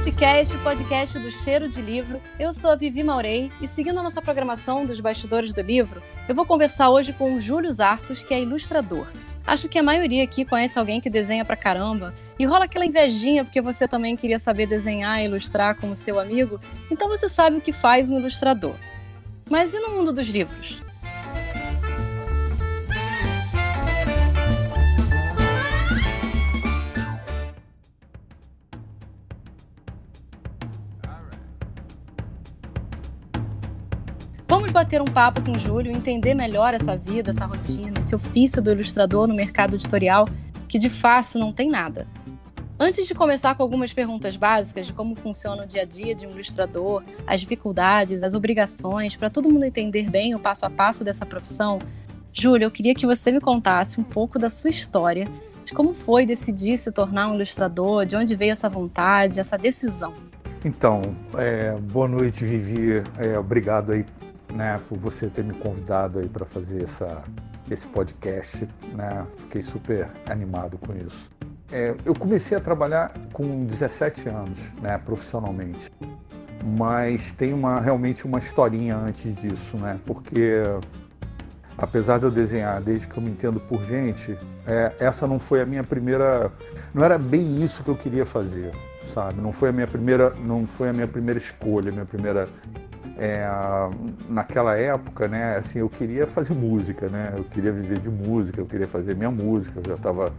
Criticast, podcast do Cheiro de Livro. Eu sou a Vivi Maurei e seguindo a nossa programação dos bastidores do livro, eu vou conversar hoje com o Júlio Zartos, que é ilustrador. Acho que a maioria aqui conhece alguém que desenha pra caramba e rola aquela invejinha porque você também queria saber desenhar e ilustrar como seu amigo, então você sabe o que faz um ilustrador. Mas e no mundo dos livros? Bater um papo com o Júlio, entender melhor essa vida, essa rotina, esse ofício do ilustrador no mercado editorial, que de fácil não tem nada. Antes de começar com algumas perguntas básicas de como funciona o dia a dia de um ilustrador, as dificuldades, as obrigações, para todo mundo entender bem o passo a passo dessa profissão, Júlio, eu queria que você me contasse um pouco da sua história, de como foi decidir se tornar um ilustrador, de onde veio essa vontade, essa decisão. Então, é, boa noite, Vivi. É, obrigado aí né, por você ter me convidado aí para fazer essa, esse podcast. Né? Fiquei super animado com isso. É, eu comecei a trabalhar com 17 anos, né, profissionalmente. Mas tem uma, realmente uma historinha antes disso, né? Porque apesar de eu desenhar desde que eu me entendo por gente, é, essa não foi a minha primeira, não era bem isso que eu queria fazer, sabe? Não foi a minha primeira, não foi a minha primeira escolha, minha primeira é, naquela época, né, assim, eu queria fazer música, né, eu queria viver de música, eu queria fazer minha música, eu já estava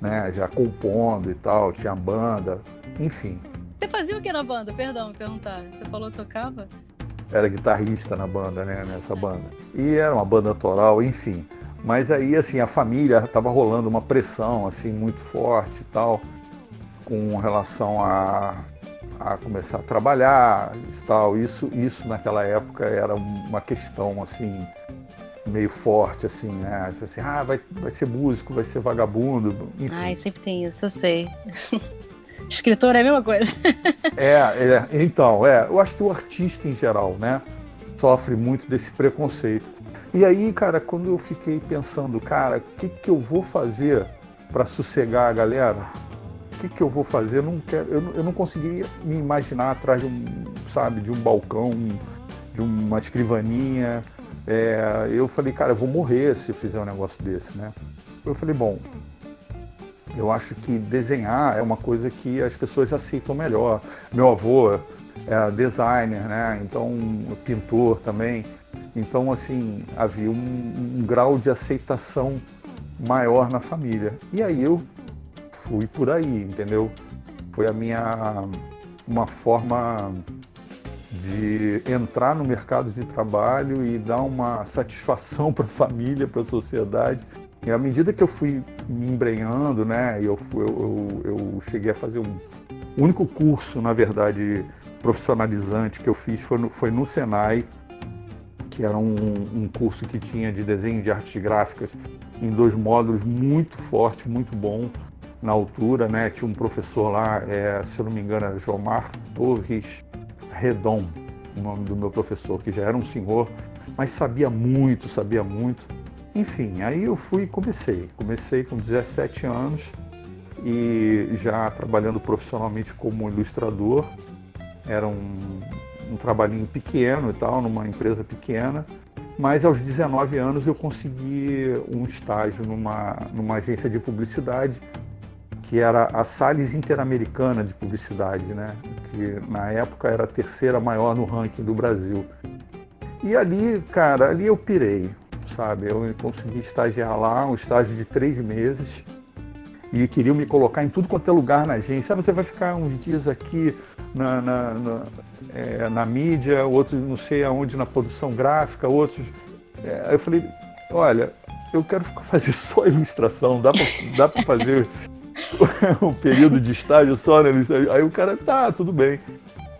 né, já compondo e tal, tinha banda, enfim. Você fazia o que na banda? Perdão, me perguntar. Você falou tocava? Era guitarrista na banda, né, nessa banda. E era uma banda autoral, enfim. Mas aí, assim, a família estava rolando uma pressão, assim, muito forte e tal, com relação a a começar a trabalhar e tal. Isso, isso naquela época era uma questão assim meio forte assim, né? Tipo assim, ah, vai, vai ser músico, vai ser vagabundo. Enfim. Ai, sempre tem isso, eu sei. Escritor é a mesma coisa. é, é, então, é, eu acho que o artista em geral, né, sofre muito desse preconceito. E aí, cara, quando eu fiquei pensando, cara, o que, que eu vou fazer para sossegar a galera? Que, que eu vou fazer? Eu não, quero, eu, eu não conseguiria me imaginar atrás de um, sabe, de um balcão, de uma escrivaninha. É, eu falei, cara, eu vou morrer se eu fizer um negócio desse, né? Eu falei, bom, eu acho que desenhar é uma coisa que as pessoas aceitam melhor. Meu avô é designer, né? Então, pintor também. Então, assim, havia um, um grau de aceitação maior na família. E aí eu fui por aí, entendeu? Foi a minha uma forma de entrar no mercado de trabalho e dar uma satisfação para a família, para a sociedade. E à medida que eu fui me embrenhando, né, eu, eu, eu, eu cheguei a fazer um único curso, na verdade, profissionalizante que eu fiz foi no, foi no Senai, que era um, um curso que tinha de desenho de artes gráficas em dois módulos muito forte, muito bom na altura, né? Tinha um professor lá, é, se eu não me engano, era Jomar Torres Redon, o nome do meu professor, que já era um senhor, mas sabia muito, sabia muito. Enfim, aí eu fui e comecei. Comecei com 17 anos e já trabalhando profissionalmente como ilustrador. Era um, um trabalhinho pequeno e tal, numa empresa pequena. Mas aos 19 anos eu consegui um estágio numa, numa agência de publicidade que era a Salles Interamericana de Publicidade, né? que na época era a terceira maior no ranking do Brasil. E ali, cara, ali eu pirei, sabe? Eu consegui estagiar lá, um estágio de três meses, e queriam me colocar em tudo quanto é lugar na agência. Ah, você vai ficar uns dias aqui na, na, na, é, na mídia, outros não sei aonde na produção gráfica, outros. É, eu falei, olha, eu quero fazer só ilustração, dá para fazer um período de estágio só, né? Aí o cara, tá, tudo bem.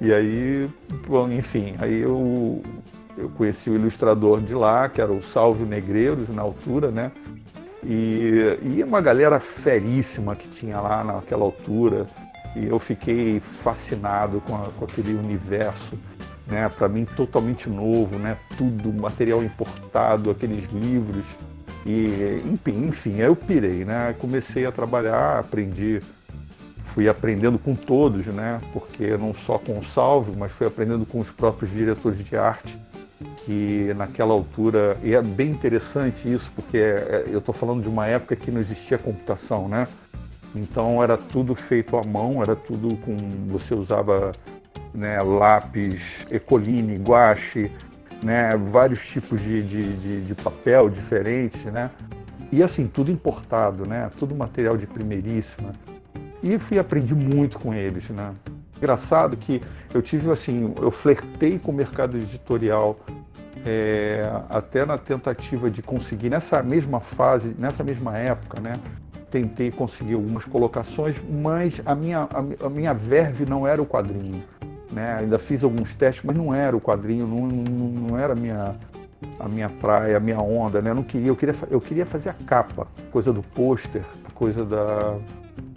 E aí, bom, enfim, aí eu, eu conheci o ilustrador de lá, que era o Salvio Negreiros, na altura, né? E, e uma galera feríssima que tinha lá naquela altura. E eu fiquei fascinado com, a, com aquele universo, né? Para mim, totalmente novo, né? Tudo material importado, aqueles livros e, enfim, enfim, eu pirei, né? Comecei a trabalhar, aprendi fui aprendendo com todos, né? Porque não só com o Salve, mas fui aprendendo com os próprios diretores de arte, que naquela altura e é bem interessante isso, porque é, eu estou falando de uma época que não existia computação, né? Então era tudo feito à mão, era tudo com você usava né, lápis, ecoline, guache, né, vários tipos de, de, de, de papel diferentes, né? E assim, tudo importado, né? Tudo material de primeiríssima. E fui aprendi muito com eles, né? Engraçado que eu tive assim, eu flertei com o mercado editorial é, até na tentativa de conseguir nessa mesma fase, nessa mesma época, né? Tentei conseguir algumas colocações, mas a minha, a, a minha verve não era o quadrinho. Né? Ainda fiz alguns testes, mas não era o quadrinho, não, não, não era a minha, a minha praia, a minha onda, né? Eu não queria, eu queria, eu queria fazer a capa, coisa do pôster, coisa da,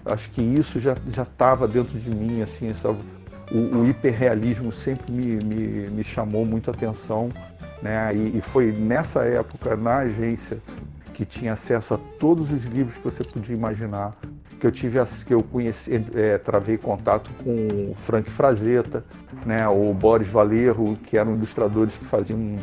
acho que isso já já estava dentro de mim, assim, essa, o, o hiperrealismo sempre me, me, me, chamou muito a atenção, né? E, e, foi nessa época na agência que tinha acesso a todos os livros que você podia imaginar, que eu tive que eu conheci, é, travei contato com o Frank Frazetta, né? O Boris Valerro, que eram ilustradores que faziam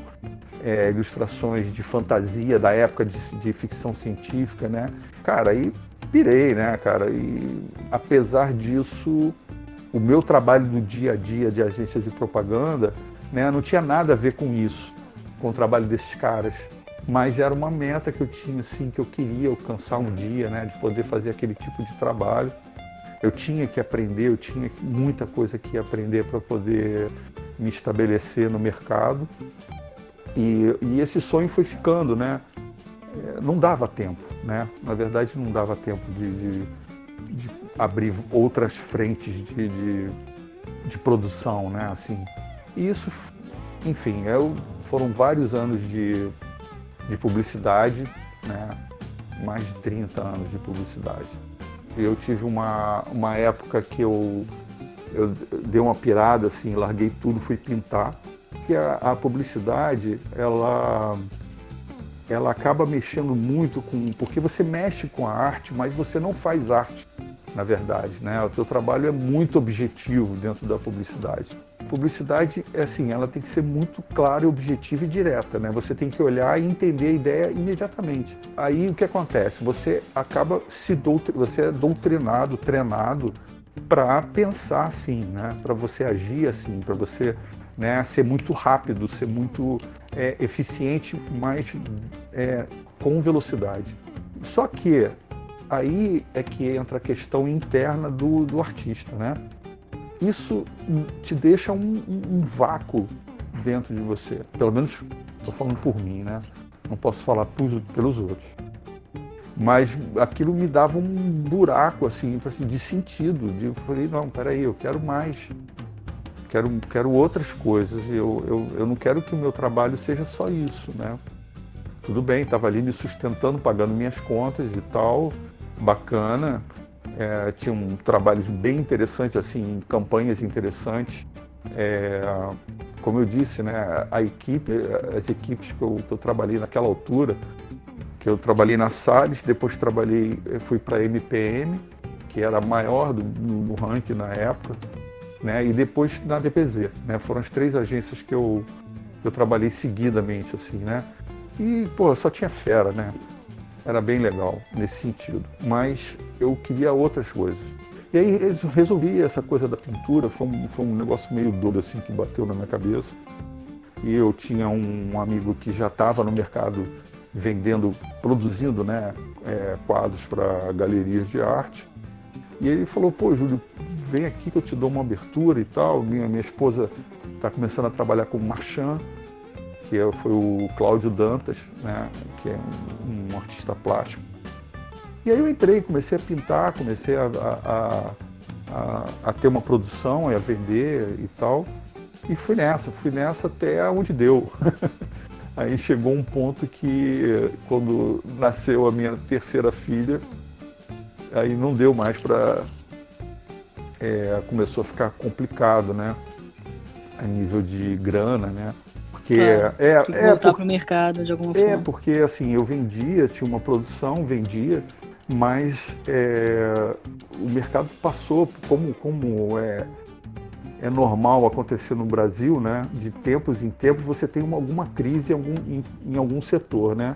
é, ilustrações de fantasia da época de, de, ficção científica, né? Cara, aí pirei, né, cara? E apesar disso, o meu trabalho do dia a dia de agência de propaganda, né, não tinha nada a ver com isso, com o trabalho desses caras. Mas era uma meta que eu tinha, assim, que eu queria alcançar um dia, né, de poder fazer aquele tipo de trabalho. Eu tinha que aprender, eu tinha muita coisa que aprender para poder me estabelecer no mercado. E, e, esse sonho foi ficando, né? É, não dava tempo, né? Na verdade, não dava tempo de, de, de abrir outras frentes de, de, de, produção, né? Assim, e isso, enfim, eu, foram vários anos de, de publicidade, né? Mais de 30 anos de publicidade. Eu tive uma, uma época que eu, eu dei uma pirada, assim, larguei tudo, fui pintar que a, a, publicidade ela ela acaba mexendo muito com porque você mexe com a arte, mas você não faz arte, na verdade, né? O teu trabalho é muito objetivo dentro da publicidade. Publicidade é assim, ela tem que ser muito clara, objetiva e direta, né? Você tem que olhar e entender a ideia imediatamente. Aí o que acontece? Você acaba se você é doutrinado, treinado para pensar assim, né? Para você agir assim, para você né, ser muito rápido, ser muito é, eficiente, mas é, com velocidade. Só que aí é que entra a questão interna do, do artista, né? Isso te deixa um, um, vácuo dentro de você. Pelo menos estou falando por mim, né? Não posso falar pelos outros. Mas aquilo me dava um buraco assim, assim de sentido. De, eu falei, não, peraí, eu quero mais quero, quero outras coisas. Eu, eu, eu não quero que o meu trabalho seja só isso, né? Tudo bem, estava ali me sustentando, pagando minhas contas e tal, bacana. É, tinha um trabalhos bem interessantes, assim, campanhas interessantes. É, como eu disse, né, a equipe, as equipes que eu, que eu trabalhei naquela altura, que eu trabalhei na Salles, depois trabalhei, fui para a MPM, que era a maior do, no, no ranking na época, né? E depois na DPZ, né? Foram as três agências que eu, eu trabalhei seguidamente, assim, né? E, pô, só tinha fera, né? Era bem legal nesse sentido. Mas eu queria outras coisas. E aí resolvi essa coisa da pintura, foi um, foi um negócio meio doido, assim, que bateu na minha cabeça. E eu tinha um amigo que já estava no mercado vendendo, produzindo, né, é, quadros para galerias de arte. E ele falou, pô, Júlio, vem aqui que eu te dou uma abertura e tal. Minha, minha esposa está começando a trabalhar com marchand, que é, foi o Cláudio Dantas, né, que é um, um, artista plástico. E aí eu entrei, comecei a pintar, comecei a, a, a, a ter uma produção, a vender e tal. E fui nessa, fui nessa até onde deu. aí chegou um ponto que, quando nasceu a minha terceira filha, aí não deu mais para é, começou a ficar complicado, né? A nível de grana, né? Porque claro, é, é voltar para o mercado de alguma é, forma. É porque assim eu vendia, tinha uma produção, vendia, mas é, o mercado passou, como, como é, é normal acontecer no Brasil, né? De tempos em tempos você tem uma, alguma crise em algum, em, em, algum setor, né?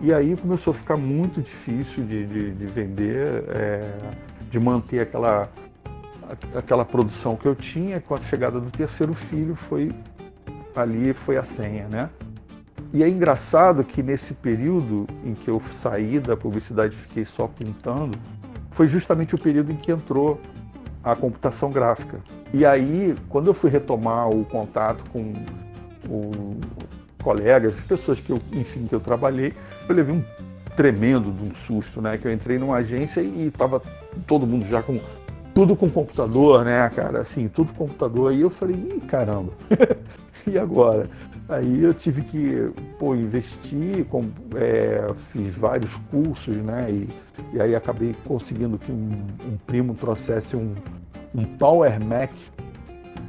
E aí começou a ficar muito difícil de, de, de vender, é, de manter aquela, aquela produção que eu tinha. Com a chegada do terceiro filho, foi ali foi a senha, né? E é engraçado que nesse período em que eu saí da publicidade e fiquei só pintando, foi justamente o período em que entrou a computação gráfica. E aí, quando eu fui retomar o contato com os colegas, as pessoas que eu, enfim, que eu trabalhei, eu levei um tremendo de um susto, né? Que eu entrei numa agência e estava todo mundo já com tudo com computador, né, cara? Assim, tudo computador. E eu falei, ih, caramba, e agora? Aí eu tive que pô, investir, com, é, fiz vários cursos, né? E, e aí acabei conseguindo que um, um primo trouxesse um, um Power Mac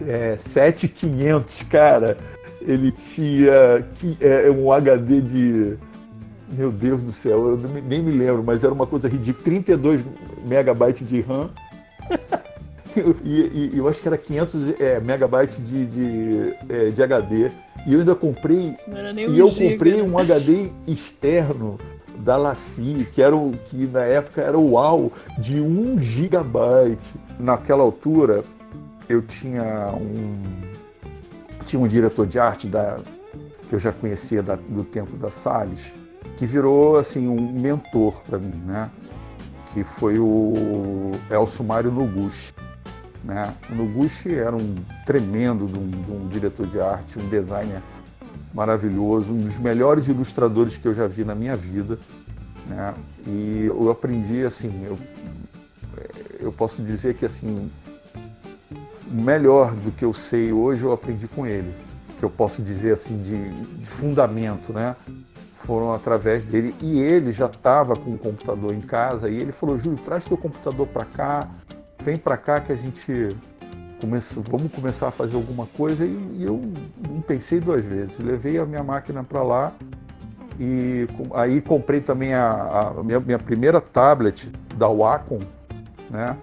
é, 7500, cara. Ele tinha que, é, um HD de. Meu Deus do céu, eu nem me lembro, mas era uma coisa ridícula. 32 megabytes de RAM. e, e, eu acho que era 500 é, megabytes de, de, é, de HD. E eu ainda comprei. e eu giga, comprei né? um HD externo da Laci, que era o que na época era o UAU de 1 gigabyte. Naquela altura eu tinha um tinha um diretor de arte da que eu já conhecia da, do tempo da Salles, que virou assim um mentor para mim, né? Que foi o Elcio Mário Noguchi. Né? O Noguchi era um tremendo de um, de um diretor de arte, um designer maravilhoso, um dos melhores ilustradores que eu já vi na minha vida. Né? E eu aprendi assim, eu, eu posso dizer que assim, melhor do que eu sei hoje eu aprendi com ele, que eu posso dizer assim de, de fundamento, né? Foram através dele e ele já estava com o computador em casa e ele falou: Júlio, traz teu computador para cá, vem para cá que a gente começa, vamos começar a fazer alguma coisa. E, e eu não pensei duas vezes. Levei a minha máquina para lá e aí comprei também a, a minha, minha, primeira tablet da Wacom, né?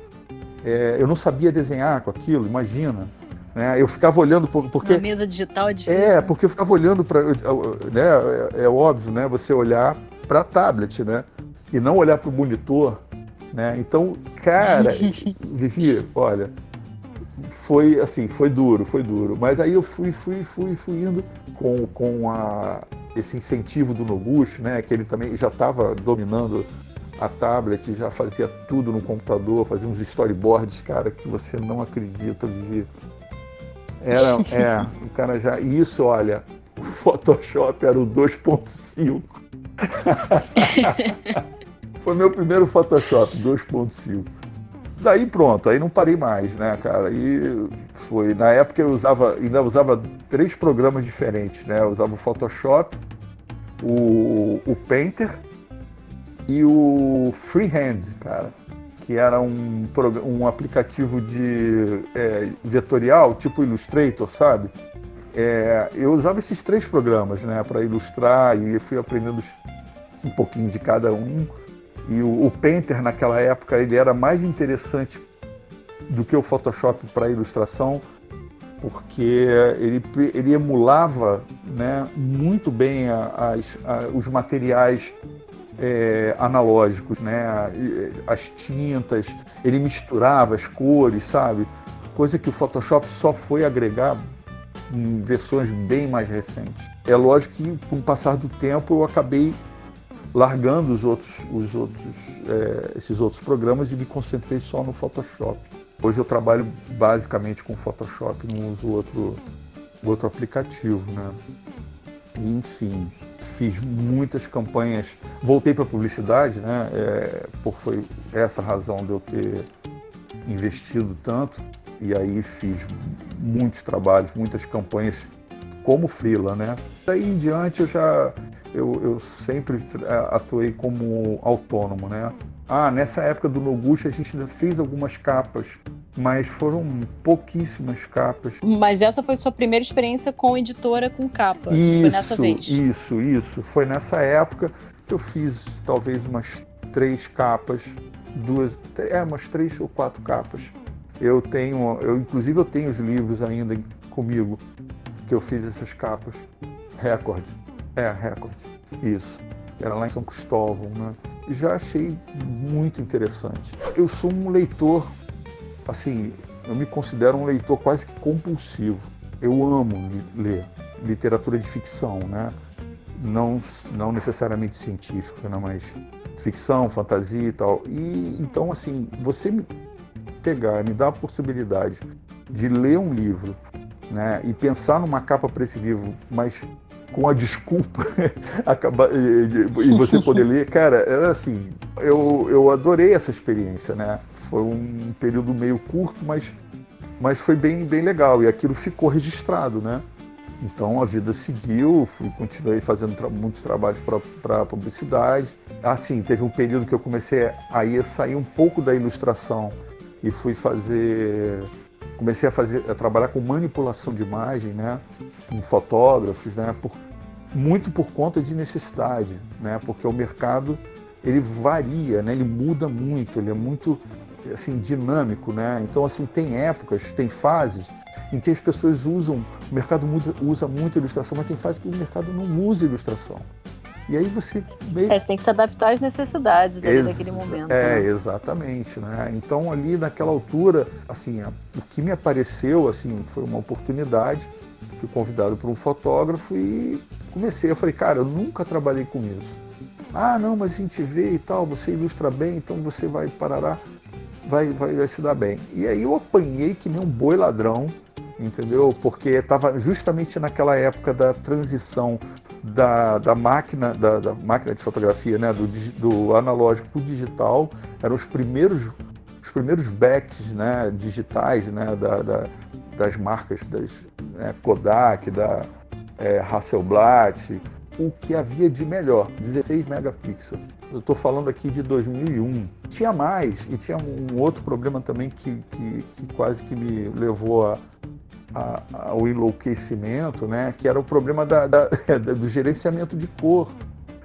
É, eu não sabia desenhar com aquilo, imagina. Né? Eu ficava olhando porque na mesa digital é difícil. É, né? porque eu ficava olhando para, né? É, é, óbvio, né? Você olhar para a tablet, né? E não olhar para o monitor né? Então, cara, Vivi, olha, foi assim, foi duro, foi duro. Mas aí eu fui, fui, fui, fui indo com, com a, esse incentivo do Noguchi, né? Que ele também já estava dominando a tablet, já fazia tudo no computador, fazia uns storyboards, cara, que você não acredita, Vivi. Era, é, o cara já. Isso, olha, o Photoshop era o 2.5. Foi meu primeiro Photoshop 2.5. Daí pronto, aí não parei mais, né, cara? E foi. Na época eu usava, ainda usava três programas diferentes, né? Eu usava o Photoshop, o, o Painter e o Freehand, cara. Que era um, um aplicativo de é, vetorial, tipo Illustrator, sabe? É, eu usava esses três programas, né, para ilustrar e fui aprendendo um pouquinho de cada um. E o, o Painter naquela época ele era mais interessante do que o Photoshop para ilustração, porque ele, ele emulava né, muito bem a, as, a, os materiais é, analógicos, né, as tintas, ele misturava as cores, sabe? Coisa que o Photoshop só foi agregar em versões bem mais recentes. É lógico que, com o passar do tempo, eu acabei largando os outros, os outros, é, esses outros programas e me concentrei só no Photoshop. Hoje eu trabalho basicamente com Photoshop, não uso outro, outro aplicativo, né? Enfim, fiz muitas campanhas, voltei para a publicidade, né? É, por foi essa razão de eu ter investido tanto e aí fiz muitos trabalhos, muitas campanhas como freela, né? Daí em diante eu já eu, eu sempre atuei como autônomo, né? Ah, nessa época do Noguchi a gente ainda fez algumas capas, mas foram pouquíssimas capas. Mas essa foi sua primeira experiência com editora com capa? Isso, foi nessa vez? Isso, isso. Foi nessa época que eu fiz talvez umas três capas, duas, é, umas três ou quatro capas. Eu tenho, eu inclusive eu tenho os livros ainda comigo que eu fiz essas capas. Record. É, Record. Isso. Era lá em São Cristóvão, né? Já achei muito interessante. Eu sou um leitor, assim, eu me considero um leitor quase que compulsivo. Eu amo ler literatura de ficção, né? Não, não necessariamente científica, né? mas ficção, fantasia e tal. E então, assim, você me pegar, me dar a possibilidade de ler um livro né, e pensar numa capa para esse livro, mas com a desculpa acabar, e, e, você poder ler, cara, era assim, eu, eu adorei essa experiência, né? Foi um período meio curto, mas, mas foi bem, bem legal. E aquilo ficou registrado, né? Então a vida seguiu, fui, continuei fazendo tra muitos trabalhos para publicidade. Assim, teve um período que eu comecei a ir sair um pouco da ilustração e fui fazer comecei a fazer a trabalhar com manipulação de imagem, né, com fotógrafos, né, por, muito por conta de necessidade, né, porque o mercado ele varia, né, ele muda muito, ele é muito assim dinâmico, né. Então assim tem épocas, tem fases em que as pessoas usam, o mercado usa, muito ilustração, mas tem fases que o mercado não usa ilustração. E aí você meio... É, você tem que se adaptar às necessidades ali Ex daquele momento. É, né? exatamente, né? Então ali naquela altura, assim, a, o que me apareceu, assim, foi uma oportunidade. Fui convidado por um fotógrafo e comecei. Eu falei, cara, eu nunca trabalhei com isso. Ah, não, mas a gente vê e tal, você ilustra bem, então você vai parará, vai, vai, vai se dar bem. E aí eu apanhei que nem um boi ladrão, entendeu? Porque estava justamente naquela época da transição da, da máquina da, da, máquina de fotografia, né, do, do analógico para o digital, eram os primeiros os primeiros backs né, digitais né, da, da das marcas das né, Kodak, da é, Hasselblad, o que havia de melhor, 16 megapixels. Eu estou falando aqui de 2001. Tinha mais, e tinha um outro problema também que, que, que quase que me levou a, a, ao enlouquecimento, né? que era o problema da, da, do gerenciamento de cor,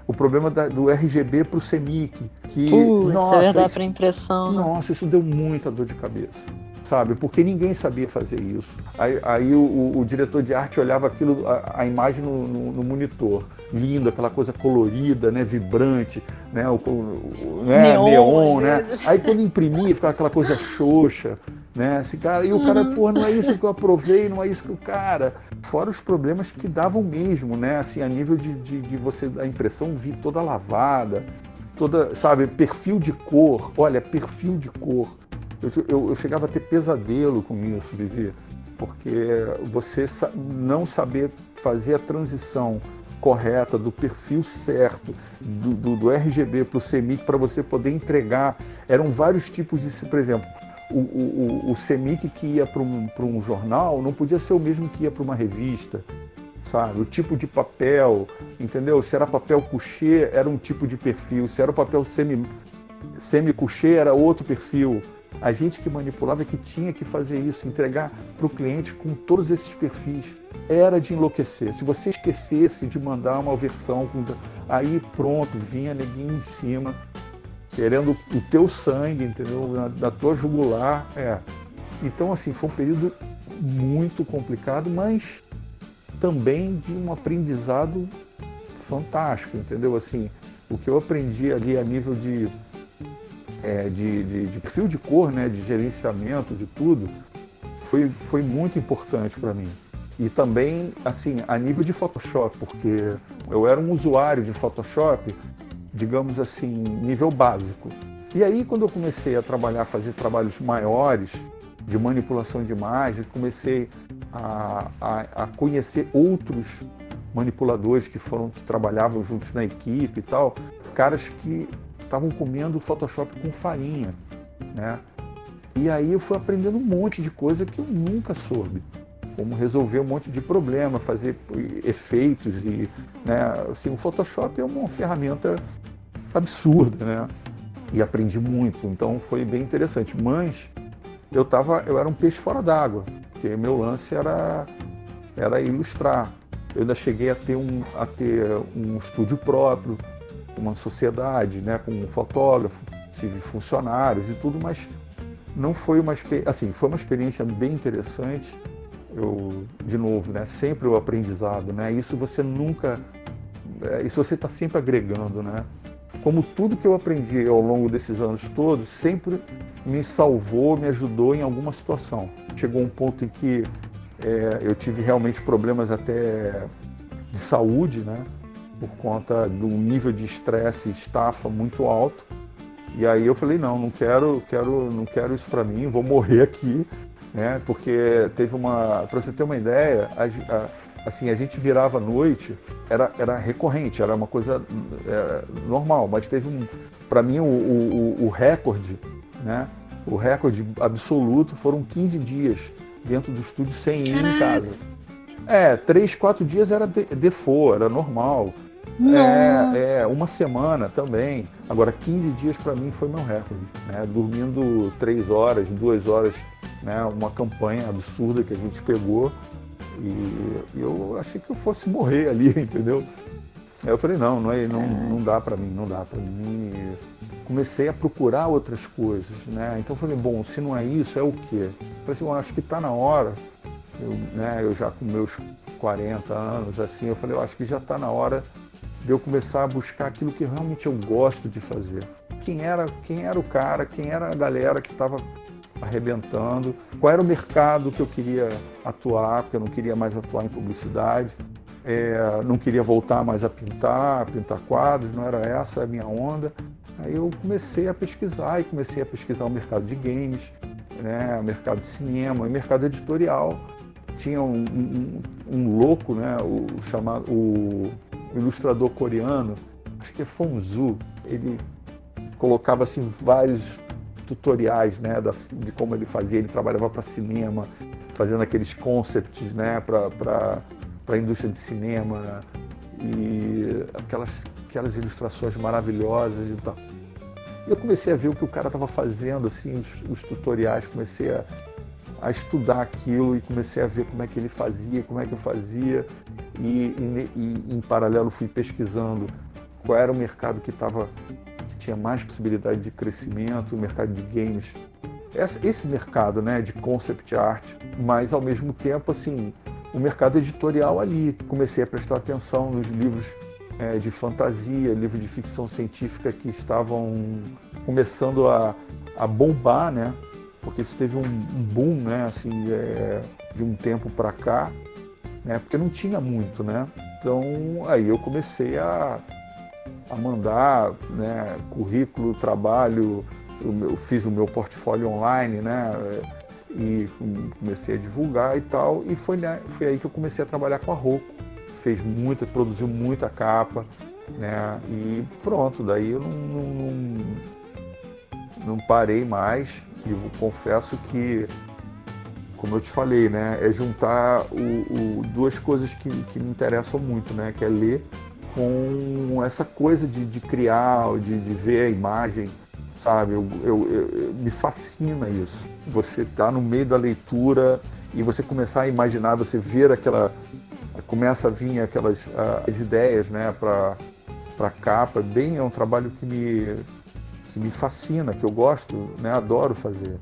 o problema da, do RGB para o CMYK. Que, Putz, nossa, é verdade para impressão. Né? Nossa, isso deu muita dor de cabeça. Sabe, porque ninguém sabia fazer isso. Aí, aí o, o, diretor de arte olhava aquilo, a, a imagem no, no, no, monitor, lindo, aquela coisa colorida, né, vibrante, né, o, o né, neon, neon né. Aí quando imprimia, ficava aquela coisa xoxa, né? Esse cara, e o cara, uhum. pô, não é isso que eu aprovei, não é isso que o cara. Fora os problemas que davam mesmo, né? Assim, a nível de, de, de você, a impressão vir toda lavada, toda, sabe, perfil de cor. Olha, perfil de cor. Eu, eu, eu chegava a ter pesadelo com isso, Vivi, porque você não saber fazer a transição correta, do perfil certo, do, do, do RGB para o CMYK, para você poder entregar. Eram vários tipos de, por exemplo, o, o, o CEMIC que ia para um, um jornal não podia ser o mesmo que ia para uma revista, sabe? O tipo de papel, entendeu? Se era papel couché, era um tipo de perfil. Se era o papel semi, semi-couché, era outro perfil. A gente que manipulava que tinha que fazer isso, entregar para o cliente com todos esses perfis. Era de enlouquecer. Se você esquecesse de mandar uma versão, aí pronto, vinha neguinho em cima querendo o teu sangue, entendeu? Na, da tua jugular. É. Então, assim, foi um período muito complicado, mas também de um aprendizado fantástico, entendeu? Assim, o que eu aprendi ali a nível de, é, de, de, de perfil de cor, né, de gerenciamento, de tudo, foi, foi muito importante para mim. E também, assim, a nível de Photoshop, porque eu era um usuário de Photoshop digamos assim, nível básico. E aí, quando eu comecei a trabalhar, fazer trabalhos maiores de manipulação de imagem, comecei a, a, a conhecer outros manipuladores que foram que trabalhavam juntos na equipe e tal, caras que estavam comendo Photoshop com farinha, né? E aí eu fui aprendendo um monte de coisa que eu nunca soube como resolver um monte de problema, fazer efeitos e, né, assim, o Photoshop é uma ferramenta absurda, né? E aprendi muito, então foi bem interessante. Mas eu tava, eu era um peixe fora d'água, porque meu lance era era ilustrar. Eu ainda cheguei a ter um a ter um estúdio próprio, uma sociedade, né, com um fotógrafo, tive funcionários e tudo, mas não foi uma assim, foi uma experiência bem interessante. Eu, de novo, né, sempre o aprendizado, né? Isso você nunca, é, isso você está sempre agregando, né? Como tudo que eu aprendi ao longo desses anos todos, sempre me salvou, me ajudou em alguma situação. Chegou um ponto em que é, eu tive realmente problemas até de saúde, né? Por conta do nível de estresse e estafa muito alto. E aí eu falei, não, não quero, quero, não quero isso para mim, vou morrer aqui, né? Porque teve uma, para você ter uma ideia, a, a, assim a gente virava à noite, era, era recorrente, era uma coisa é, normal, mas teve um, para mim o, o, o recorde, né? O recorde absoluto foram 15 dias dentro do estúdio sem ir em casa. É, três, quatro dias era default, era normal. É, é, uma semana também. Agora, 15 dias para mim foi meu recorde. Né? Dormindo três horas, duas horas, né? uma campanha absurda que a gente pegou. E eu achei que eu fosse morrer ali, entendeu? Aí eu falei, não, não, é, não, não dá para mim, não dá para mim. Comecei a procurar outras coisas, né? Então eu falei, bom, se não é isso, é o quê? Eu falei assim, eu acho que está na hora, eu, né, eu já com meus 40 anos, assim, eu falei, eu acho que já está na hora de eu começar a buscar aquilo que realmente eu gosto de fazer. Quem era, quem era o cara, quem era a galera que estava arrebentando, qual era o mercado que eu queria atuar, porque eu não queria mais atuar em publicidade, é, não queria voltar mais a pintar, pintar quadros, não era essa a minha onda. Aí eu comecei a pesquisar e comecei a pesquisar o mercado de games, né, o mercado de cinema, o mercado editorial. Tinha um, um, um louco, né, o chamado o ilustrador coreano, acho que é Fonzu, ele colocava assim vários tutoriais né, da, de como ele fazia, ele trabalhava para cinema, fazendo aqueles concepts né, para a indústria de cinema e aquelas, aquelas ilustrações maravilhosas e tal. E eu comecei a ver o que o cara estava fazendo, assim, os, os tutoriais, comecei a, a estudar aquilo e comecei a ver como é que ele fazia, como é que eu fazia e, e, e em paralelo fui pesquisando qual era o mercado que estava que tinha mais possibilidade de crescimento, o mercado de games, esse, esse mercado, né, de concept art, mas ao mesmo tempo assim o mercado editorial ali. Comecei a prestar atenção nos livros é, de fantasia, livros de ficção científica que estavam começando a, a bombar, né? Porque isso teve um, um boom, né? Assim, é, de um tempo para cá né? Porque não tinha muito, né? Então aí eu comecei a, a mandar né, currículo, trabalho, eu, fiz o meu portfólio online, né? E comecei a divulgar e tal. E foi, né, foi aí que eu comecei a trabalhar com a Roku. Fez muita, produziu muita capa, né? E pronto, daí eu não, não, não, não parei mais. E eu confesso que como eu te falei, né, é juntar o, o, duas coisas que, que, me interessam muito, né, que é ler com essa coisa de, de criar, de, de, ver a imagem, sabe? Eu, eu, eu, me fascina isso. Você tá no meio da leitura e você começar a imaginar, você ver aquela, começa a vir aquelas as ideias, né, para para capa. Bem, é um trabalho que me que me fascina, que eu gosto, né, adoro fazer.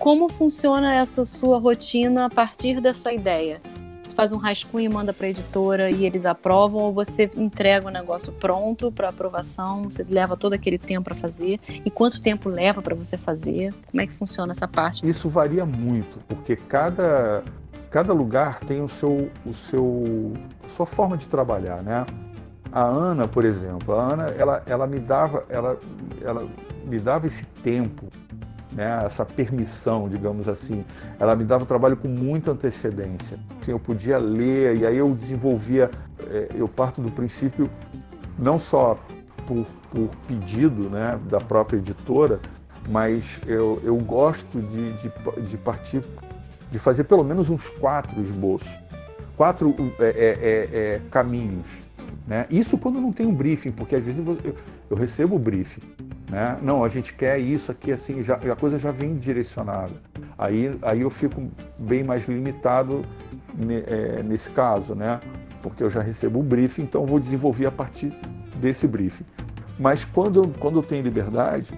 Como funciona essa sua rotina a partir dessa ideia? Você faz um rascunho e manda para a editora e eles aprovam ou você entrega o negócio pronto para aprovação? Você leva todo aquele tempo para fazer? E quanto tempo leva para você fazer? Como é que funciona essa parte? Isso varia muito, porque cada cada lugar tem o seu o seu sua forma de trabalhar, né? A Ana, por exemplo, a Ana, ela, ela me dava ela, ela me dava esse tempo né, essa permissão, digamos assim. Ela me dava o trabalho com muita antecedência. Assim, eu podia ler e aí eu desenvolvia, é, eu parto do princípio, não só por, por pedido né, da própria editora, mas eu, eu gosto de, de, de partir, de fazer pelo menos uns quatro esboços, quatro é, é, é caminhos. Né? Isso quando não tem um briefing, porque às vezes eu, eu recebo o briefing. Né? Não, a gente quer isso aqui, assim, já, a coisa já vem direcionada. Aí, aí eu fico bem mais limitado é, nesse caso, né? Porque eu já recebo o briefing, então vou desenvolver a partir desse briefing. Mas quando, quando eu tenho liberdade,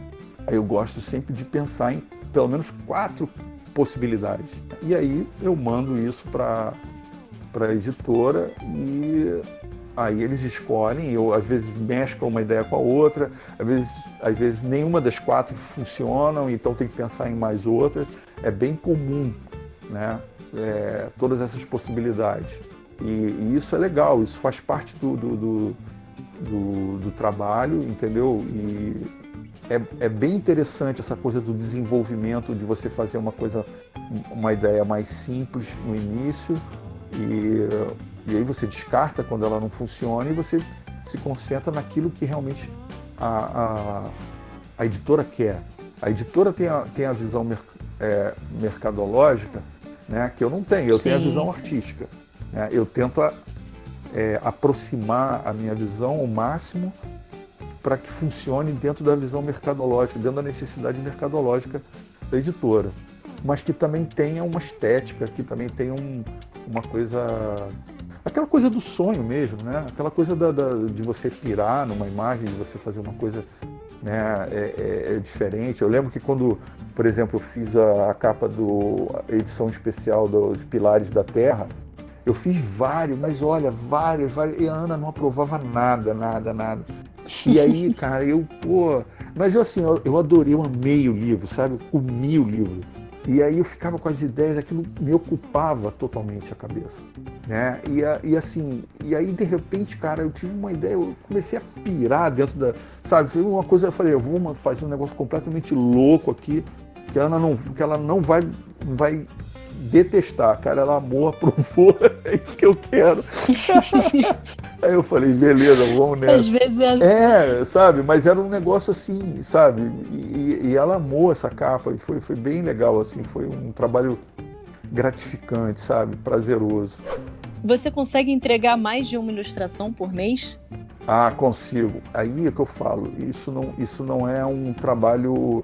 eu gosto sempre de pensar em pelo menos quatro possibilidades. E aí eu mando isso para a editora e aí eles escolhem, eu às vezes mesclo uma ideia com a outra, às vezes, às vezes nenhuma das quatro funcionam, então tem que pensar em mais outras. É bem comum, né? É, todas essas possibilidades. E, e, isso é legal, isso faz parte do, do, do, do, do trabalho, entendeu? E é, é bem interessante essa coisa do desenvolvimento, de você fazer uma coisa, uma ideia mais simples no início e, e aí você descarta quando ela não funciona e você se concentra naquilo que realmente a, a, a editora quer. A editora tem a, tem a visão mer, é, mercadológica né, que eu não tenho, eu Sim. tenho a visão artística. Né? Eu tento a, é, aproximar a minha visão ao máximo para que funcione dentro da visão mercadológica, dentro da necessidade mercadológica da editora. Mas que também tenha uma estética, que também tenha um, uma coisa. Aquela coisa do sonho mesmo, né? Aquela coisa da, da, de você pirar numa imagem, de você fazer uma coisa né, é, é, é, diferente. Eu lembro que quando, por exemplo, eu fiz a, a capa do a edição especial dos Pilares da Terra, eu fiz vários, mas olha, vários, vários, e a Ana não aprovava nada, nada, nada. E aí, cara, eu, pô. Mas eu, assim, eu, eu adorei, eu amei o livro, sabe? Eu comi o livro. E aí eu ficava com as ideias, aquilo me ocupava totalmente a cabeça, né? E, e assim, e aí de repente, cara, eu tive uma ideia, eu comecei a pirar dentro da, sabe? Foi uma coisa, eu falei, eu vou fazer um negócio completamente louco aqui, que ela não, que ela não vai, vai detestar, cara. Ela amou, aprovou, é isso que eu quero. Aí eu falei, beleza, vamos nessa. Às vezes é assim. É, sabe? Mas era um negócio assim, sabe? E, e ela amou essa capa e foi, foi bem legal, assim. Foi um trabalho gratificante, sabe? Prazeroso. Você consegue entregar mais de uma ilustração por mês? Ah, consigo. Aí é que eu falo. Isso não, isso não é um trabalho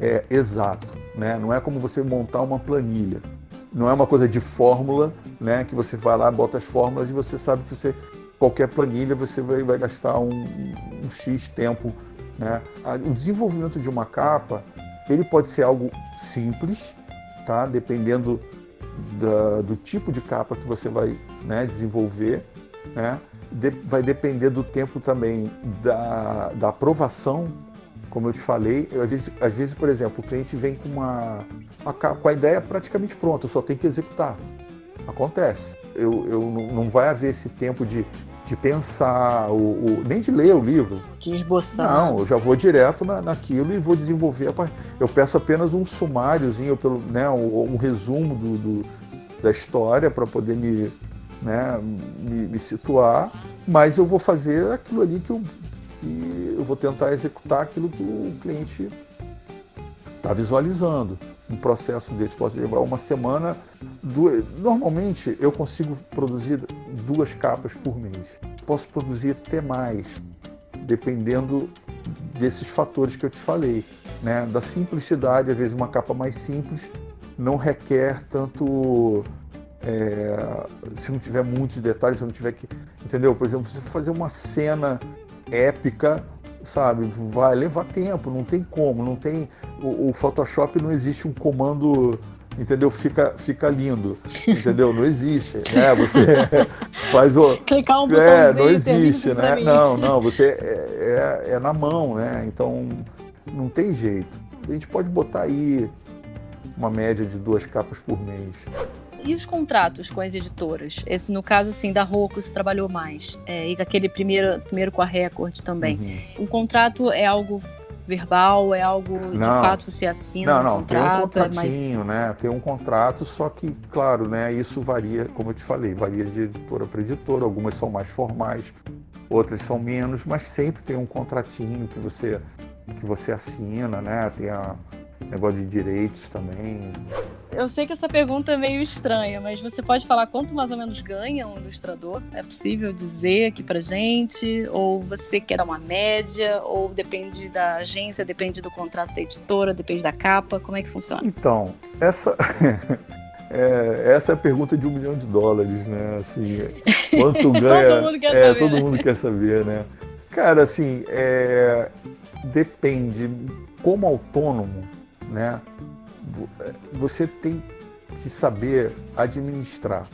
é, exato, né? Não é como você montar uma planilha não é uma coisa de fórmula, né? Que você vai lá, bota as fórmulas e você sabe que você qualquer planilha você vai, vai gastar um, um x tempo, né? O desenvolvimento de uma capa ele pode ser algo simples, tá? Dependendo da, do tipo de capa que você vai né, desenvolver, né? De, vai depender do tempo também da, da aprovação como eu te falei, eu, às, vezes, às, vezes, por exemplo, o cliente vem com uma, uma, com a ideia praticamente pronta, só tenho que executar. Acontece. Eu, eu não, vai haver esse tempo de, de pensar, o, nem de ler o livro. De esboçar. Não, eu já vou direto na, naquilo e vou desenvolver. Eu peço apenas um sumáriozinho, pelo, né, um, um resumo do, do, da história para poder me, né, me, me, situar, mas eu vou fazer aquilo ali que eu, que eu vou tentar executar aquilo que o cliente está visualizando. Um processo desse pode levar uma semana. Duas... Normalmente eu consigo produzir duas capas por mês. Posso produzir até mais, dependendo desses fatores que eu te falei. Né? Da simplicidade, às vezes uma capa mais simples não requer tanto. É, se não tiver muitos detalhes, se não tiver que. Entendeu? Por exemplo, você fazer uma cena épica, sabe? Vai levar tempo, não tem como, não tem. O, o Photoshop não existe um comando entendeu? Fica, fica lindo, entendeu? Não existe, né? Você faz o... Clicar um botãozinho É, não existe, né? Não, não, você é, é, é, na mão, né? Então, não tem jeito. A gente pode botar aí uma média de duas capas por mês. E os contratos com as editoras? Esse, no caso, assim, da Roku, você trabalhou mais. É, e aquele primeiro, primeiro com a Record também. Uhum. Um contrato é algo verbal? É algo não, de fato você assina não, não, um contrato? Tem um contratinho, é mais... né? Tem um contrato, só que, claro, né? Isso varia, como eu te falei, varia de editora para editora. Algumas são mais formais, outras são menos, mas sempre tem um contratinho que você que você assina, né? Tem a negócio de direitos também. Eu sei que essa pergunta é meio estranha, mas você pode falar quanto mais ou menos ganha um ilustrador? É possível dizer aqui pra gente? Ou você quer dar uma média? Ou depende da agência, depende do contrato da editora, depende da capa? Como é que funciona? Então, essa. É, essa é a pergunta de um milhão de dólares, né? Assim, quanto ganha? todo mundo quer é, saber. Todo mundo quer saber, né? Cara, assim, é... depende. Como autônomo, né? Você tem que saber administrar,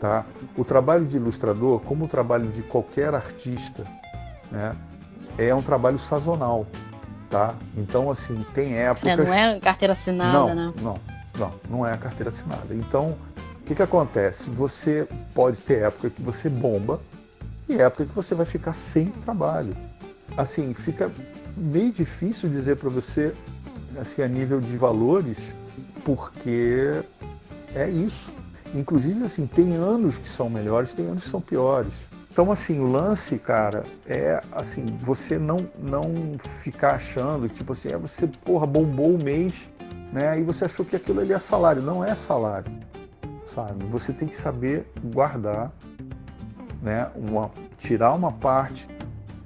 tá? O trabalho de ilustrador, como o trabalho de qualquer artista, né? É um trabalho sazonal, tá? Então, assim, tem épocas... É, não é carteira assinada, não, né? Não, não, não é a carteira assinada. Então, o que, que acontece? Você pode ter época que você bomba e época que você vai ficar sem trabalho. Assim, fica meio difícil dizer para você, assim, a nível de valores, porque é isso. Inclusive, assim, tem anos que são melhores, tem anos que são piores. Então, assim, o lance, cara, é assim, você não, não ficar achando, tipo assim, é você, porra, bombou o mês, né? E você achou que aquilo ali é salário. Não é salário, sabe? Você tem que saber guardar, né? Uma, tirar uma parte,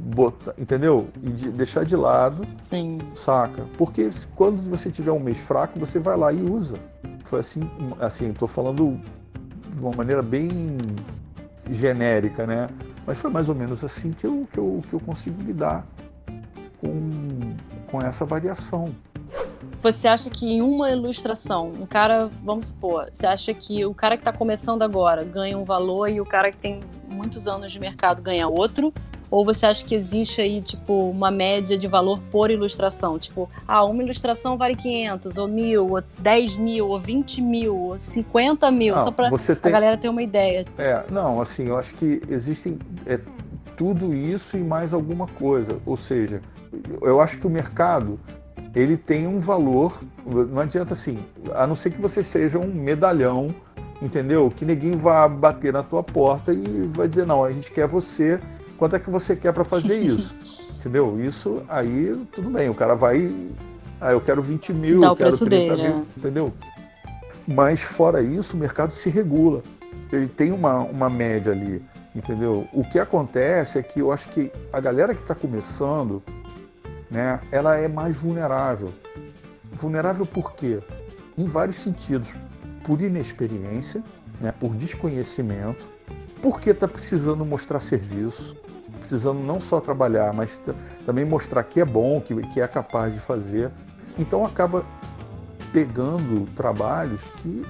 botar, entendeu? E de, deixar de lado, Sim. saca? Porque quando você tiver um mês fraco, você vai lá e usa. Foi assim, assim, estou falando de uma maneira bem genérica, né? Mas foi mais ou menos assim que eu, que eu, que eu consigo lidar com, com essa variação. Você acha que em uma ilustração, um cara, vamos supor, você acha que o cara que está começando agora ganha um valor e o cara que tem muitos anos de mercado ganha outro? Ou você acha que existe aí, tipo, uma média de valor por ilustração? Tipo, ah, uma ilustração vale 500, ou mil, ou 10 mil, ou 20 mil, ou 50 mil, não, só para tem... a galera ter uma ideia. É, não, assim, eu acho que existem é, tudo isso e mais alguma coisa. Ou seja, eu acho que o mercado ele tem um valor, não adianta assim, a não ser que você seja um medalhão, entendeu? Que ninguém vá bater na tua porta e vai dizer, não, a gente quer você quanto é que você quer para fazer isso? Entendeu? Isso aí, tudo bem, o cara vai. Ah, eu quero 20 mil, Dá eu quero 30 dele, mil, é. entendeu? Mas fora isso, o mercado se regula. Ele tem uma, uma média ali, entendeu? O que acontece é que eu acho que a galera que está começando, né, ela é mais vulnerável. Vulnerável por quê? Em vários sentidos. Por inexperiência, né, por desconhecimento, porque está precisando mostrar serviço, precisando não só trabalhar, mas também mostrar que é bom, que, que é capaz de fazer. Então acaba pegando trabalhos que,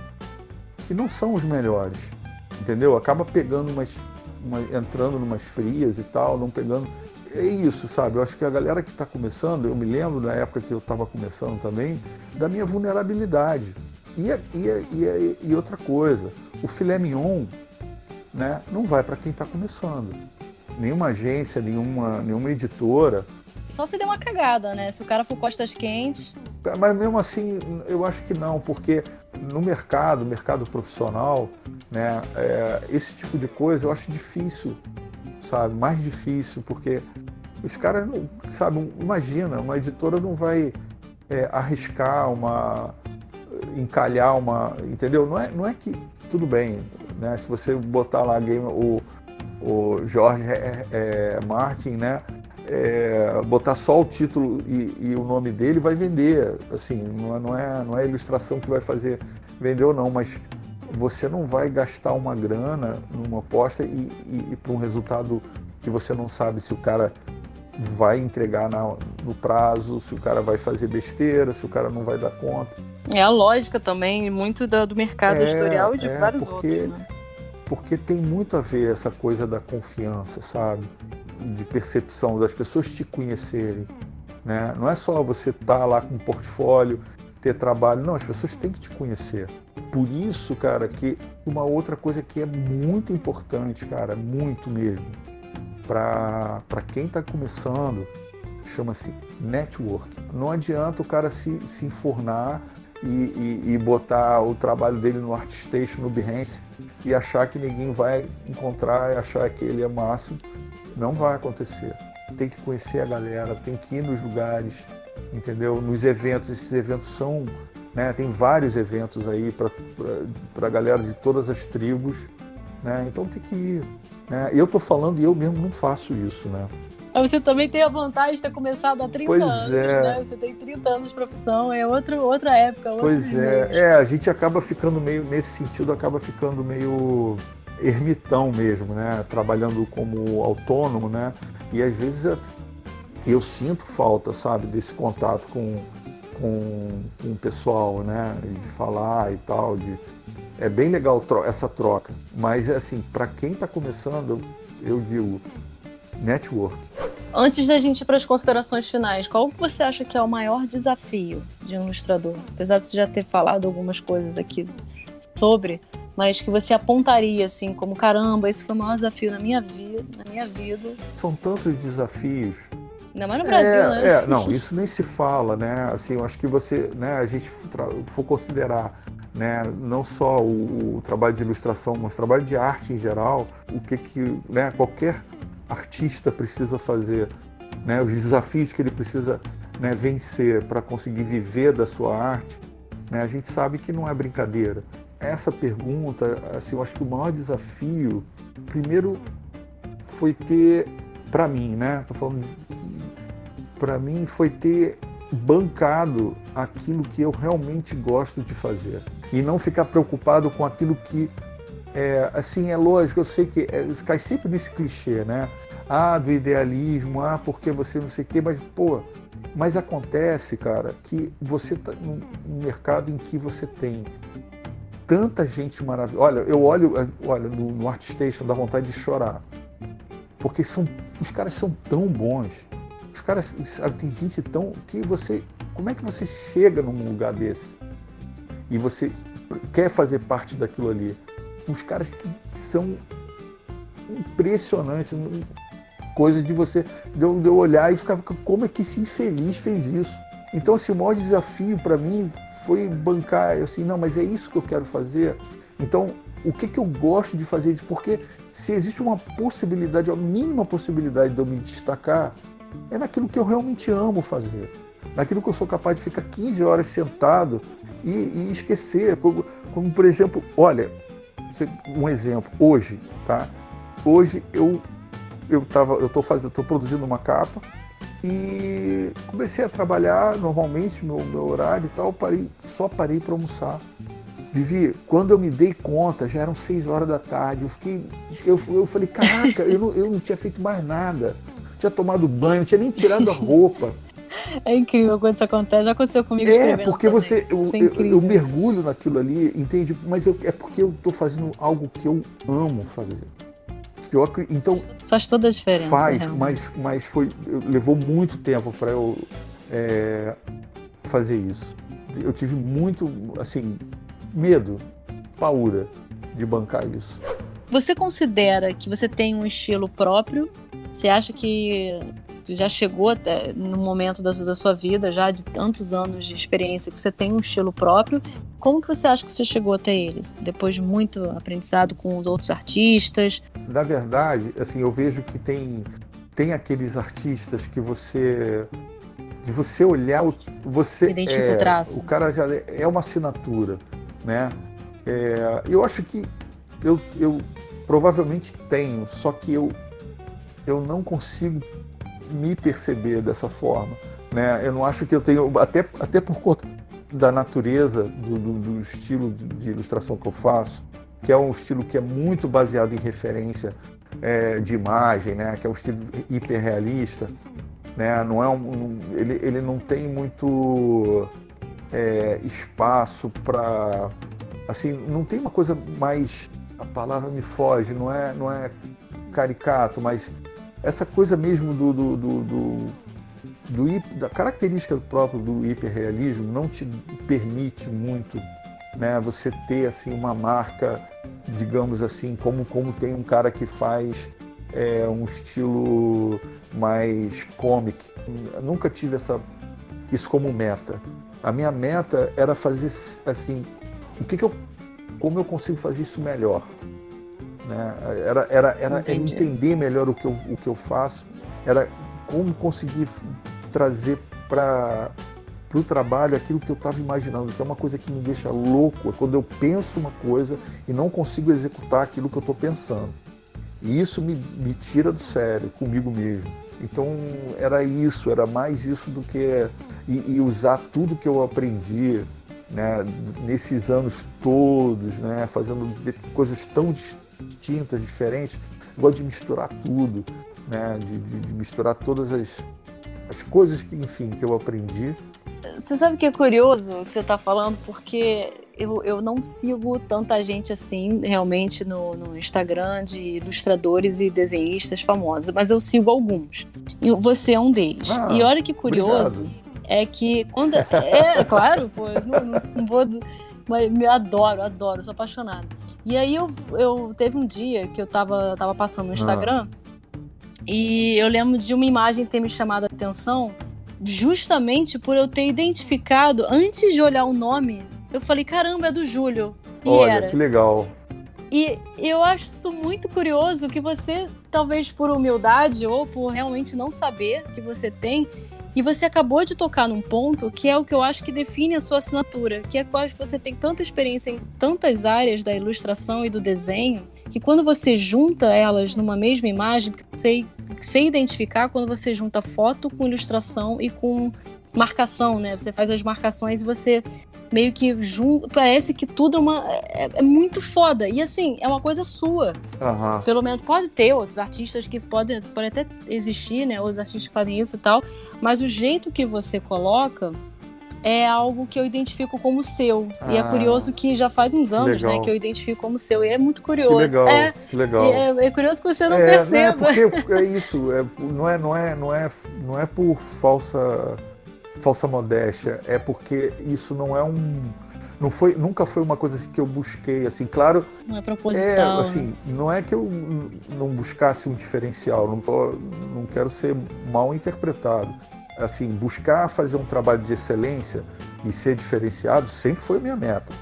que não são os melhores, entendeu? Acaba pegando umas, uma, entrando numas frias e tal, não pegando. É isso, sabe? Eu acho que a galera que está começando, eu me lembro da época que eu estava começando também, da minha vulnerabilidade. E, e, e, e outra coisa, o filé mignon né, não vai para quem está começando nenhuma agência, nenhuma, nenhuma editora. Só se der uma cagada, né? Se o cara for costas quentes. Mas mesmo assim, eu acho que não, porque no mercado, mercado profissional, né, é, esse tipo de coisa eu acho difícil, sabe? Mais difícil, porque os caras, não, sabe, imagina, uma editora não vai é, arriscar uma. encalhar uma. Entendeu? Não é, não é que. Tudo bem, né? Se você botar lá game, o, o Jorge é, é, Martin, né? É, botar só o título e, e, o nome dele vai vender. Assim, não é, não é, não é a ilustração que vai fazer vender ou não, mas você não vai gastar uma grana numa aposta e, e, e para um resultado que você não sabe se o cara vai entregar na, no prazo, se o cara vai fazer besteira, se o cara não vai dar conta. É a lógica também, muito do, do mercado é, editorial e de é, vários porque, outros. Né? Porque tem muito a ver essa coisa da confiança, sabe? De percepção, das pessoas te conhecerem. Né? Não é só você estar tá lá com um portfólio, ter trabalho, não, as pessoas têm que te conhecer. Por isso, cara, que uma outra coisa que é muito importante, cara, muito mesmo, para quem está começando, chama-se network. Não adianta o cara se, se enfornar e, e, e, botar o trabalho dele no ArtStation, no Behance, e achar que ninguém vai encontrar e achar que ele é máximo. Não vai acontecer. Tem que conhecer a galera, tem que ir nos lugares, entendeu? Nos eventos, esses eventos são. Né, tem vários eventos aí para a galera de todas as tribos, né? então tem que ir. Né? Eu estou falando e eu mesmo não faço isso. Né? Mas você também tem a vantagem de ter começado há 30 pois anos, é. né? Você tem 30 anos de profissão, é outro, outra época. Pois é, é, a gente acaba ficando meio, nesse sentido, acaba ficando meio ermitão mesmo, né? Trabalhando como autônomo, né? E às vezes eu sinto falta, sabe, desse contato com, com, com o pessoal, né? De falar e tal. De... É bem legal essa troca. Mas, assim, para quem está começando, eu digo network. Antes da gente ir para as considerações finais, qual você acha que é o maior desafio de um ilustrador? Apesar de você já ter falado algumas coisas aqui sobre, mas que você apontaria assim como caramba, esse foi o maior desafio na minha vida, na minha vida. São tantos desafios. Ainda mais no Brasil, é, né? É, não, isso nem se fala, né? Assim, eu acho que você, né, a gente for considerar né, não só o, o, trabalho de ilustração, mas o trabalho de arte em geral, o que que, né, qualquer artista precisa fazer, né, os desafios que ele precisa né, vencer para conseguir viver da sua arte, né, a gente sabe que não é brincadeira. Essa pergunta, assim, eu acho que o maior desafio, primeiro, foi ter, para mim, né, tô falando, para mim foi ter bancado aquilo que eu realmente gosto de fazer e não ficar preocupado com aquilo que é, assim, é lógico, eu sei que é, cai sempre nesse clichê, né? Ah, do idealismo, ah, porque você não sei o quê, mas, pô, mas acontece, cara, que você tá num mercado em que você tem tanta gente maravilhosa. Olha, eu olho, olha, no, no ArtStation dá vontade de chorar. Porque são, os caras são tão bons. Os caras, tem gente tão. que você. Como é que você chega num lugar desse? E você quer fazer parte daquilo ali? Uns caras que são impressionantes. Coisa de você de eu, de olhar e ficar, como é que esse infeliz fez isso? Então, assim, o maior desafio para mim foi bancar, assim, não, mas é isso que eu quero fazer. Então, o que, que eu gosto de fazer? Porque se existe uma possibilidade, a mínima possibilidade de eu me destacar, é naquilo que eu realmente amo fazer. Naquilo que eu sou capaz de ficar 15 horas sentado e, e esquecer. Como, como, por exemplo, olha, um exemplo, hoje, tá? Hoje eu eu tava, eu tô fazendo, tô produzindo uma capa e comecei a trabalhar normalmente meu, meu horário e tal, parei, só parei para almoçar. Vivi, quando eu me dei conta, já eram seis horas da tarde. Eu fiquei, eu, eu falei, caraca, eu não, eu não tinha feito mais nada. Tinha tomado banho, não tinha nem tirado a roupa. É incrível quando isso acontece. Já aconteceu comigo É, porque também. você. Eu, é eu, eu, mergulho naquilo ali, entende? Mas eu, é porque eu estou fazendo algo que eu amo fazer. Eu, então, faz toda a diferença. Faz, mas, mas foi, levou muito tempo para eu é, fazer isso. Eu tive muito, assim, medo, paura de bancar isso. Você considera que você tem um estilo próprio? Você acha que já chegou até no momento da, da, sua vida, já de tantos anos de experiência, que você tem um estilo próprio. Como que você acha que você chegou até eles? Depois de muito aprendizado com os outros artistas? Na verdade, assim, eu vejo que tem, tem aqueles artistas que você de você olhar você Identifica é, o traço. O cara já é uma assinatura, né? É, eu acho que eu, eu provavelmente tenho, só que eu eu não consigo me perceber dessa forma. Né? Eu não acho que eu tenho, até, até por conta da natureza do, do, do estilo de ilustração que eu faço, que é um estilo que é muito baseado em referência é, de imagem, né? que é um estilo hiperrealista. Né? Não é um, ele, ele não tem muito é, espaço para. Assim, não tem uma coisa mais. A palavra me foge, não é, não é caricato, mas essa coisa mesmo do, do, do, do, do da característica própria do hiperrealismo não te permite muito né, você ter assim uma marca, digamos assim, como, como tem um cara que faz é, um estilo mais comic. Eu nunca tive essa, isso como meta. A minha meta era fazer assim, o que, que eu, como eu consigo fazer isso melhor. Né? Era, era, era, era entender melhor o que, eu, o que eu faço, era como conseguir trazer para o trabalho aquilo que eu estava imaginando, que é uma coisa que me deixa louco, é quando eu penso uma coisa e não consigo executar aquilo que eu estou pensando. E isso me, me tira do sério, comigo mesmo. Então era isso, era mais isso do que. E, e usar tudo que eu aprendi né, nesses anos todos, né, fazendo coisas tão distintas, diferentes, Eu gosto de misturar tudo, né? De, de, de misturar todas as, as coisas que, enfim, que eu aprendi. Você sabe que é curioso o que você está falando, porque eu, eu não sigo tanta gente assim, realmente, no, no Instagram de ilustradores e desenhistas famosos, mas eu sigo alguns. E você é um deles. Ah, e olha que curioso obrigado. é que quando. É, claro, pô, não, não, não vou. Mas me adoro, adoro, sou apaixonada. E aí eu, eu teve um dia que eu tava, tava passando no Instagram ah. e eu lembro de uma imagem ter me chamado a atenção justamente por eu ter identificado, antes de olhar o nome, eu falei, caramba, é do Júlio. E Olha, era. que legal. E eu acho isso muito curioso que você, talvez por humildade ou por realmente não saber que você tem, e você acabou de tocar num ponto que é o que eu acho que define a sua assinatura, que é acho que você tem tanta experiência em tantas áreas da ilustração e do desenho, que quando você junta elas numa mesma imagem, você sei identificar quando você junta foto com ilustração e com marcação, né? Você faz as marcações e você meio que junta. Parece que tudo é, uma, é, é, muito foda. E assim, é uma coisa sua. Uhum. Pelo menos pode ter outros artistas que podem, podem até existir, né? Outros artistas que fazem isso e tal. Mas o jeito que você coloca é algo que eu identifico como seu. Ah, e é curioso que já faz uns anos, né, que eu identifico como seu. E é muito curioso. Que legal, é, que legal. É, é, curioso que você não é, perceba. Não é porque é isso, é, não, é, não, é, não, é, não é por falsa falsa modéstia, é porque isso não é um não foi nunca foi uma coisa assim que eu busquei assim claro não é proposital é, assim não é que eu não buscasse um diferencial não tô, não quero ser mal interpretado assim buscar fazer um trabalho de excelência e ser diferenciado sempre foi minha meta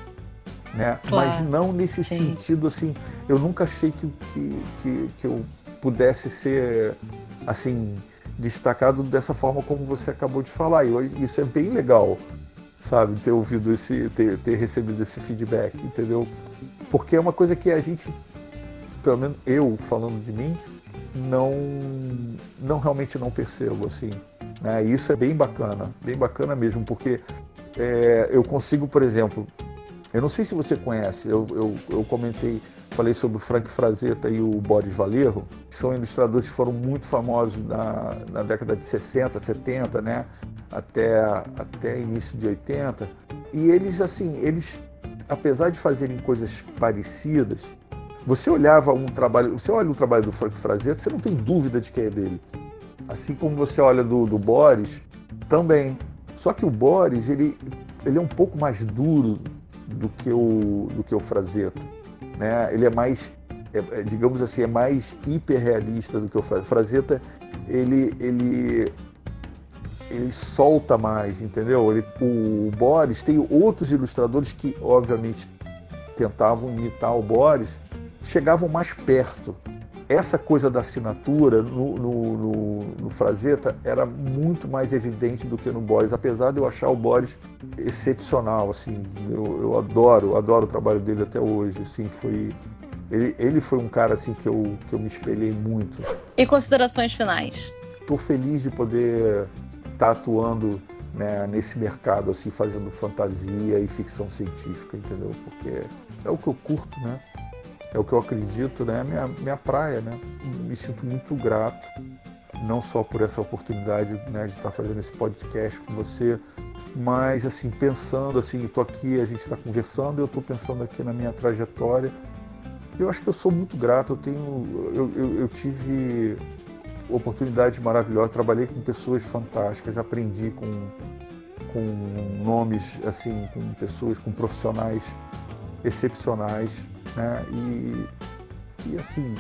né claro. mas não nesse Sim. sentido assim eu nunca achei que, que, que, que eu pudesse ser assim destacado dessa forma como você acabou de falar. Isso é bem legal, sabe? Ter ouvido esse, ter, ter recebido esse feedback, entendeu? Porque é uma coisa que a gente, pelo menos eu falando de mim, não, não realmente não percebo assim. Né? E isso é bem bacana, bem bacana mesmo, porque é, eu consigo, por exemplo, eu não sei se você conhece, eu, eu, eu comentei falei sobre o Frank Frazetta e o Boris Valerro, que são ilustradores que foram muito famosos na, na década de 60, 70, né? Até, até início de 80. E eles, assim, eles, apesar de fazerem coisas parecidas, você olhava um trabalho, você olha o trabalho do Frank Frazetta, você não tem dúvida de que é dele. Assim como você olha do, do Boris, também. Só que o Boris, ele, ele é um pouco mais duro do que o, do que o Frazetta né? Ele é mais, é, é, digamos assim, é mais hiperrealista do que o Frazetta. Ele, ele, ele solta mais, entendeu? Ele, o Boris tem outros ilustradores que, obviamente, tentavam imitar o Boris, chegavam mais perto. Essa coisa da assinatura no, no, no, no Frazetta era muito mais evidente do que no Boris, apesar de eu achar o Boris excepcional, assim, eu, eu adoro, adoro o trabalho dele até hoje, assim, foi ele, ele foi um cara assim que eu, que eu me espelhei muito. E considerações finais? Estou feliz de poder estar tá atuando né, nesse mercado assim, fazendo fantasia e ficção científica, entendeu? Porque é o que eu curto, né? É o que eu acredito, né? Minha minha praia, né? Me sinto muito grato não só por essa oportunidade né, de estar fazendo esse podcast com você, mas assim pensando assim, estou aqui, a gente está conversando, eu estou pensando aqui na minha trajetória. Eu acho que eu sou muito grato. Eu tenho, eu, eu, eu tive oportunidades maravilhosas, trabalhei com pessoas fantásticas, aprendi com com nomes assim, com pessoas, com profissionais excepcionais, né? E, e assim,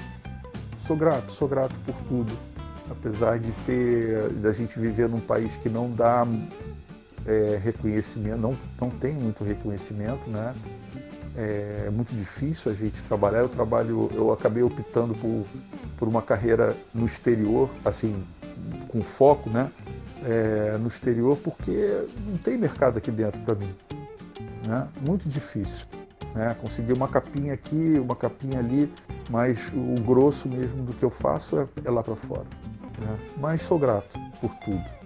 sou grato, sou grato por tudo apesar de ter da gente viver num país que não dá é, reconhecimento, não, não tem muito reconhecimento, né? É muito difícil a gente trabalhar. Eu trabalho, eu acabei optando por, por uma carreira no exterior, assim, com foco, né? É, no exterior, porque não tem mercado aqui dentro para mim, né? Muito difícil, né? Uma capinha aqui, uma capinha ali, mas o grosso mesmo do que eu faço é, é lá para fora. Né? Mas sou grato por tudo.